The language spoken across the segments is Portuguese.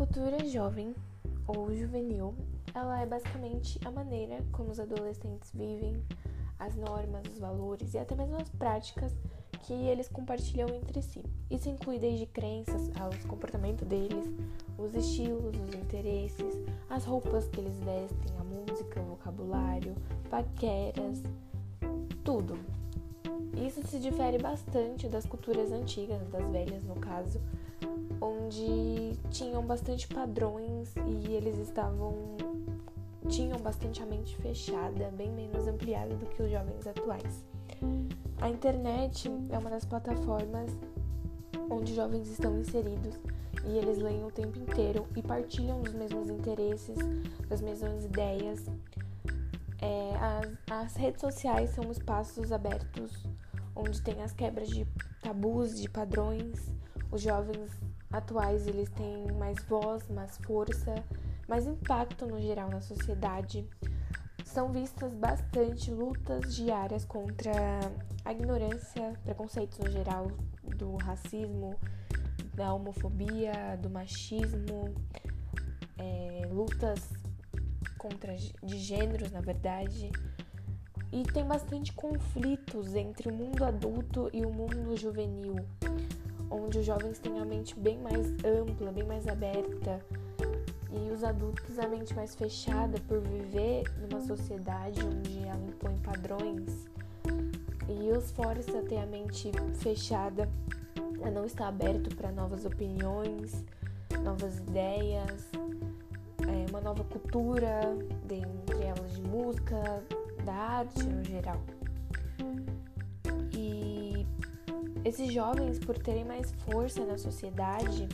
cultura jovem ou juvenil, ela é basicamente a maneira como os adolescentes vivem, as normas, os valores e até mesmo as práticas que eles compartilham entre si. Isso inclui desde crenças aos comportamentos deles, os estilos, os interesses, as roupas que eles vestem, a música, o vocabulário, paqueras, tudo. Isso se difere bastante das culturas antigas, das velhas no caso, onde tinham bastante padrões e eles estavam tinham bastante a mente fechada, bem menos ampliada do que os jovens atuais. A internet é uma das plataformas onde jovens estão inseridos e eles leem o tempo inteiro e partilham dos mesmos interesses, das mesmas ideias. É, as, as redes sociais são espaços abertos onde tem as quebras de tabus, de padrões. Os jovens atuais eles têm mais voz, mais força, mais impacto no geral na sociedade. São vistas bastante lutas diárias contra a ignorância, preconceitos no geral, do racismo, da homofobia, do machismo, é, lutas contra de gêneros, na verdade. E tem bastante conflitos entre o mundo adulto e o mundo juvenil, onde os jovens têm a mente bem mais ampla, bem mais aberta, e os adultos a mente mais fechada por viver numa sociedade onde ela impõe padrões. E os força a ter a mente fechada, a não estar aberto para novas opiniões, novas ideias, é, uma nova cultura, dentre elas de música, da arte no geral. E esses jovens, por terem mais força na sociedade,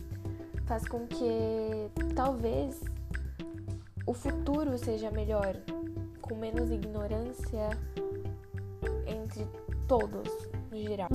faz com que talvez o futuro seja melhor, com menos ignorância entre todos no geral.